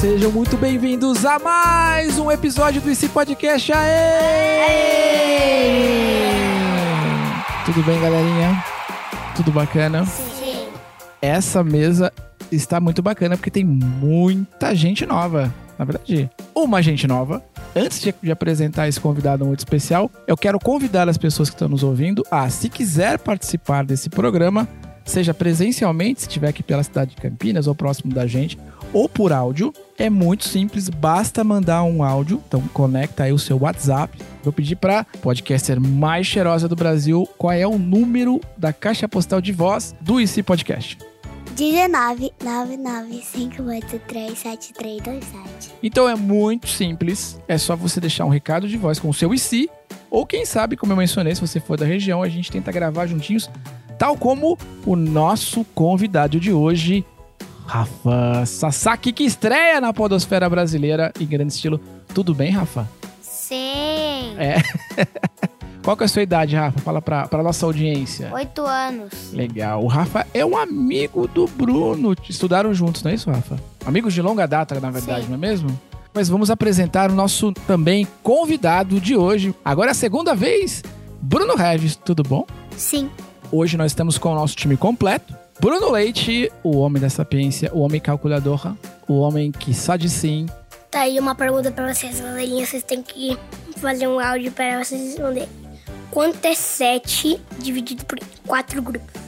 sejam muito bem-vindos a mais um episódio do IC Podcast. Aê! Tudo bem, galerinha? Tudo bacana? Sim. Essa mesa está muito bacana porque tem muita gente nova. Na verdade, uma gente nova. Antes de apresentar esse convidado muito especial, eu quero convidar as pessoas que estão nos ouvindo a, se quiser participar desse programa, seja presencialmente, se estiver aqui pela cidade de Campinas ou próximo da gente, ou por áudio. É muito simples, basta mandar um áudio. Então conecta aí o seu WhatsApp. Vou pedir para podcaster mais cheirosa do Brasil, qual é o número da caixa postal de voz do IC Podcast. 19 99583 7327. Então é muito simples, é só você deixar um recado de voz com o seu IC, ou quem sabe, como eu mencionei, se você for da região, a gente tenta gravar juntinhos, tal como o nosso convidado de hoje, Rafa Sasaki, que estreia na podosfera brasileira em grande estilo. Tudo bem, Rafa? Sim. É. Qual que é a sua idade, Rafa? Fala pra, pra nossa audiência. Oito anos. Legal. O Rafa é um amigo do Bruno. Estudaram juntos, não é isso, Rafa? Amigos de longa data, na verdade, Sim. não é mesmo? Mas vamos apresentar o nosso também convidado de hoje. Agora é a segunda vez, Bruno Regis. Tudo bom? Sim. Hoje nós estamos com o nosso time completo. Bruno Leite, o homem da sapiência, o homem calculador, o homem que só de sim. Tá aí uma pergunta pra vocês, galerinha. Vocês têm que fazer um áudio para vocês responderem. Quanto é 7 dividido por 4 grupos?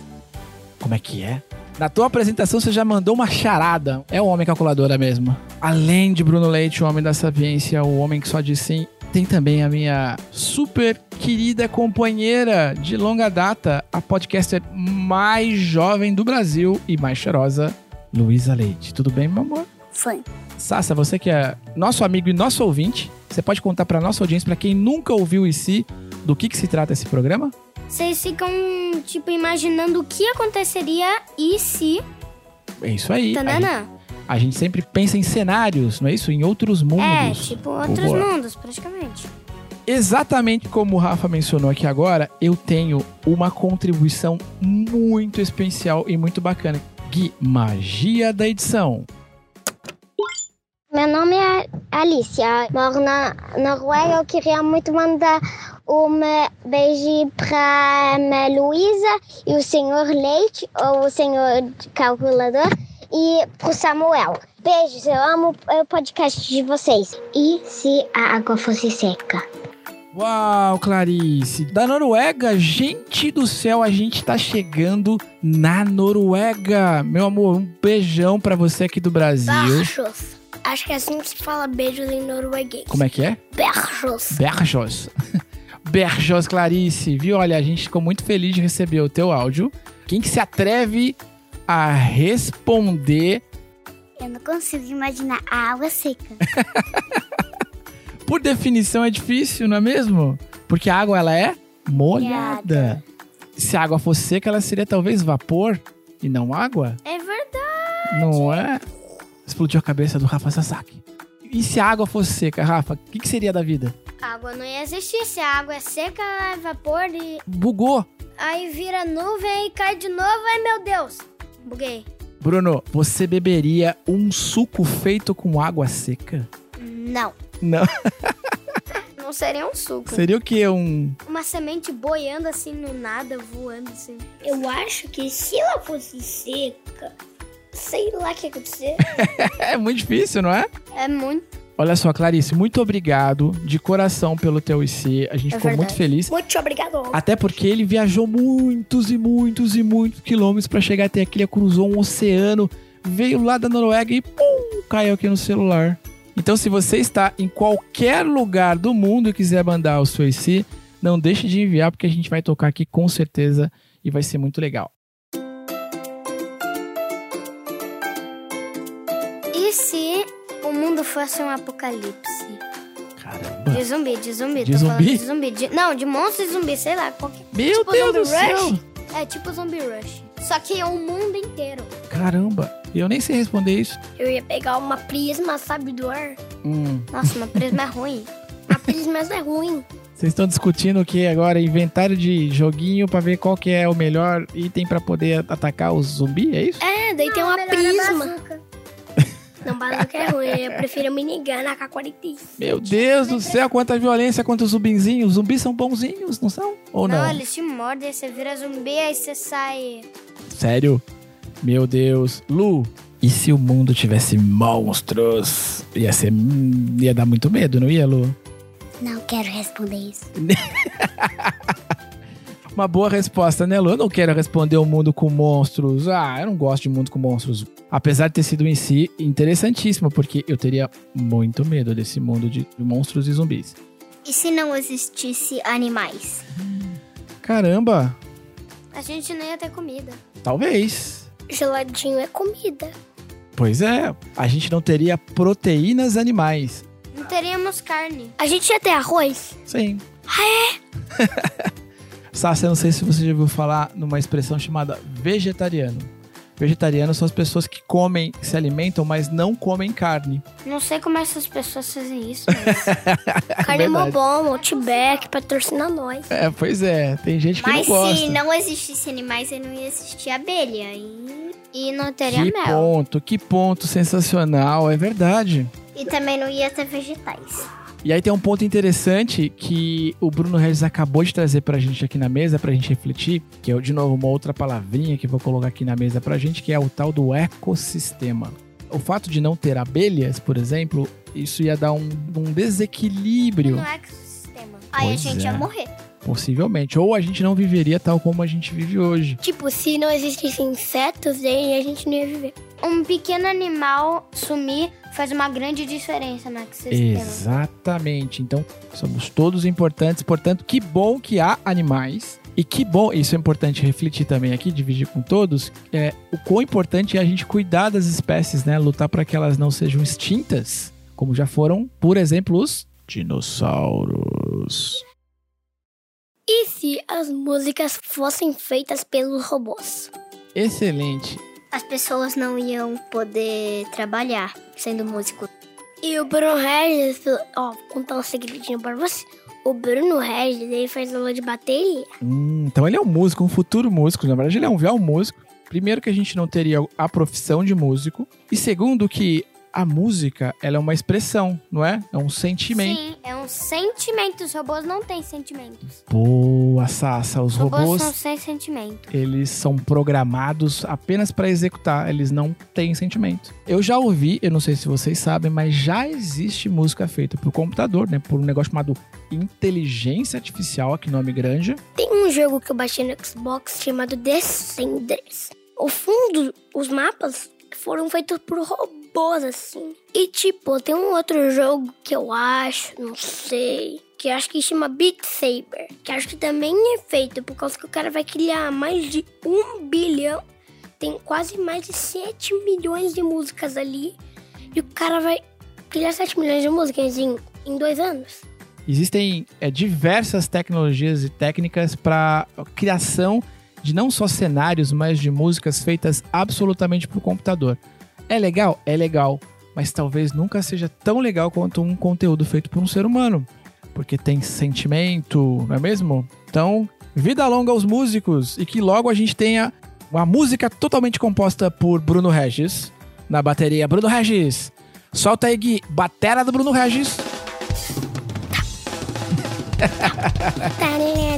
Como é que é? Na tua apresentação você já mandou uma charada. É o homem calculadora mesmo. Além de Bruno Leite, o homem da sapiência, o homem que só diz sim, tem também a minha super querida companheira de longa data, a podcaster mais jovem do Brasil e mais cheirosa, Luísa Leite. Tudo bem, meu amor? Foi. Sassa, você que é nosso amigo e nosso ouvinte, você pode contar pra nossa audiência, pra quem nunca ouviu e se, do que, que se trata esse programa? Vocês ficam, tipo, imaginando o que aconteceria e se. É isso aí. A gente, Tanana? a gente sempre pensa em cenários, não é isso? Em outros mundos. É, tipo, outros Boa. mundos, praticamente. Exatamente como o Rafa mencionou aqui agora, eu tenho uma contribuição muito especial e muito bacana. Gui, magia da edição. Meu nome é Alicia, moro na Noruega. Eu queria muito mandar um beijo para a Luísa e o senhor Leite, ou o senhor calculador, e para o Samuel. Beijos, eu amo o podcast de vocês. E se a água fosse seca? Uau, Clarice. Da Noruega, gente do céu, a gente tá chegando na Noruega. Meu amor, um beijão pra você aqui do Brasil. Berchos. Acho que é assim que se fala beijos em norueguês. Como é que é? Berchos. Berjos. Berjos, Clarice, viu? Olha, a gente ficou muito feliz de receber o teu áudio. Quem que se atreve a responder Eu não consigo imaginar a água seca. por definição é difícil, não é mesmo? Porque a água ela é molhada. Se a água fosse seca, ela seria talvez vapor e não água, É verdade. não é? Explodiu a cabeça do Rafa Sasaki. E se a água fosse seca, Rafa, o que, que seria da vida? A água não ia existir. Se a água é seca, ela é vapor e Bugou. aí vira nuvem e cai de novo. Ai, meu Deus. Buguei. Bruno, você beberia um suco feito com água seca? Não. Não. Não seria um suco. Seria o quê? Um. Uma semente boiando assim no nada, voando assim. Eu acho que se ela fosse seca, sei lá o que ia acontecer. É muito difícil, não é? É muito. Olha só, Clarice, muito obrigado de coração pelo teu IC. A gente É ficou muito verdade. feliz. Muito obrigado. Até porque ele viajou muitos e muitos e muitos quilômetros pra chegar até aqui. Ele cruzou um oceano, veio lá da Noruega e pum, caiu aqui no celular. Então, se você está em qualquer lugar do mundo e quiser mandar o seu IC, não deixe de enviar, porque a gente vai tocar aqui com certeza e vai ser muito legal. E se o mundo fosse um apocalipse? Caramba. De zumbi, de zumbi. De zumbi? De zumbi. de- Não, de monstro e zumbi, sei lá. Qualquer... Meu tipo Deus do céu! Rush. É tipo Zombie Rush. Só que é o mundo inteiro. Caramba. Eu nem sei responder isso. Eu ia pegar uma prisma, sabe, do ar. Hum. Nossa, uma prisma é ruim. A prisma é ruim. Vocês estão discutindo o que agora? Inventário de joguinho pra ver qual que é o melhor item pra poder atacar os zumbi, é isso? É, daí tem uma a prisma. bazuca. Não, bazuca é ruim. Eu prefiro minigun na K-47. Meu Deus do céu, quanta violência contra os zumbinzinhos. Os zumbis são bonzinhos, não são? Ou não? Não, eles te mordem, você vira zumbi, aí você sai. Sério? Meu Deus. Lu, e se o mundo tivesse monstros? Ia ser. ia dar muito medo, não ia, Lu? Não quero responder isso. Uma boa resposta, né, Lu? Eu não quero responder um mundo com monstros. Ah, eu não gosto de mundo com monstros. Apesar de ter sido em si interessantíssimo, porque eu teria muito medo desse mundo de monstros e zumbis. E se não existisse animais? Caramba, A gente não ia ter comida. talvez. Geladinho é comida. Pois é, a gente não teria proteínas animais. Não teríamos carne. A gente ia ter arroz? Sim. Ah, é? Sassi, eu não sei se você já ouviu falar numa expressão chamada vegetariano. Vegetarianos são as pessoas que comem, se alimentam, mas não comem carne. Não sei como essas pessoas fazem isso, mas... Carne é mó bom, Outback, patrocina nós. É, pois é, tem gente que mas não gosta. se não existisse animais, aí não ia existir abelha. E, e não teria Que mel. ponto, que ponto sensacional, é verdade. E também não ia ter vegetais. E aí tem um ponto interessante que o Bruno Regis acabou de trazer pra gente aqui na mesa, pra gente refletir, que é, de novo, uma outra palavrinha que vou colocar aqui na mesa pra gente, que é o tal do ecossistema. O fato de não ter abelhas, por exemplo, isso ia dar um, um desequilíbrio, No ecossistema. Aí a Pois gente é. ia morrer. Possivelmente. Ou a gente não viveria tal como a gente vive hoje. Tipo, se não existissem insetos, aí a gente não ia viver. Um pequeno animal sumir faz uma grande diferença no ecossistema. Exatamente. Então, somos todos importantes. Portanto, que bom que há animais. E que bom, isso é importante refletir também aqui, dividir com todos, é o quão importante é a gente cuidar das espécies, né? Lutar para que elas não sejam extintas, como já foram, por exemplo, os dinossauros. E se as músicas fossem feitas pelos robôs? Excelente. As pessoas não iam poder trabalhar sendo músico. E o Bruno Regis, ó, vou contar um segredinho pra você. O Bruno Regis, ele faz aula de bateria. Hum, então ele é um músico, um futuro músico. Na verdade, ele é um véu músico. Primeiro que a gente não teria a profissão de músico. E segundo que a música, ela é uma expressão, não é? É um sentimento. Sim, é um sentimento. Os robôs não têm sentimentos. Boa, Sassa. Os robôs, robôs, são sem sentimento. eles são programados apenas para executar. Eles não têm sentimento. Eu já ouvi, eu não sei se vocês sabem, mas já existe música feita por computador, né? Por um negócio chamado inteligência artificial, aqui nome grande. Tem um jogo que eu baixei no Xbox chamado Descenders. O fundo, os mapas foram feitos por robôs, assim. E, tipo, tem um outro jogo que eu acho, não sei, que acho que chama Beat Saber. Que acho que também é feito por causa que o cara vai criar mais de um bilhão. Tem quase mais de 7 milhões de músicas ali. E o cara vai criar 7 milhões de músicas em, em dois anos. Existem é, diversas tecnologias e técnicas para criação de não só cenários, mas de músicas feitas absolutamente por computador. É legal? É legal, mas talvez nunca seja tão legal quanto um conteúdo feito por um ser humano, porque tem sentimento, não é mesmo? Então, vida longa aos músicos e que logo a gente tenha uma música totalmente composta por Bruno Regis na bateria. Bruno Regis, solta aí, Gui, batera do Bruno Regis.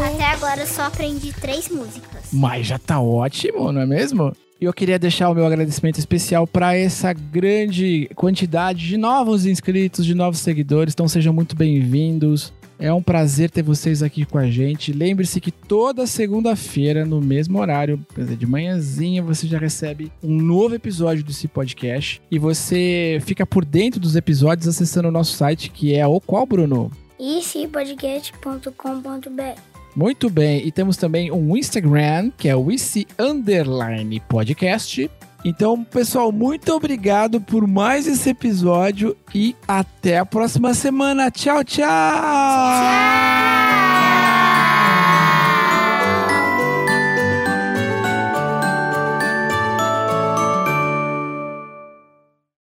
Até agora eu só aprendi três músicas. Mas já tá ótimo, não é mesmo? E eu queria deixar o meu agradecimento especial para essa grande quantidade de novos inscritos, de novos seguidores. Então sejam muito bem-vindos. É um prazer ter vocês aqui com a gente. Lembre-se que toda segunda-feira, no mesmo horário, de manhãzinha, você já recebe um novo episódio desse podcast. E você fica por dentro dos episódios acessando o nosso site, que é o qual, Bruno? icpodcast.com.br Muito bem, e temos também um Instagram, que é o IC Underline Podcast. Então, pessoal, muito obrigado por mais esse episódio e até a próxima semana. Tchau, tchau! Tchau!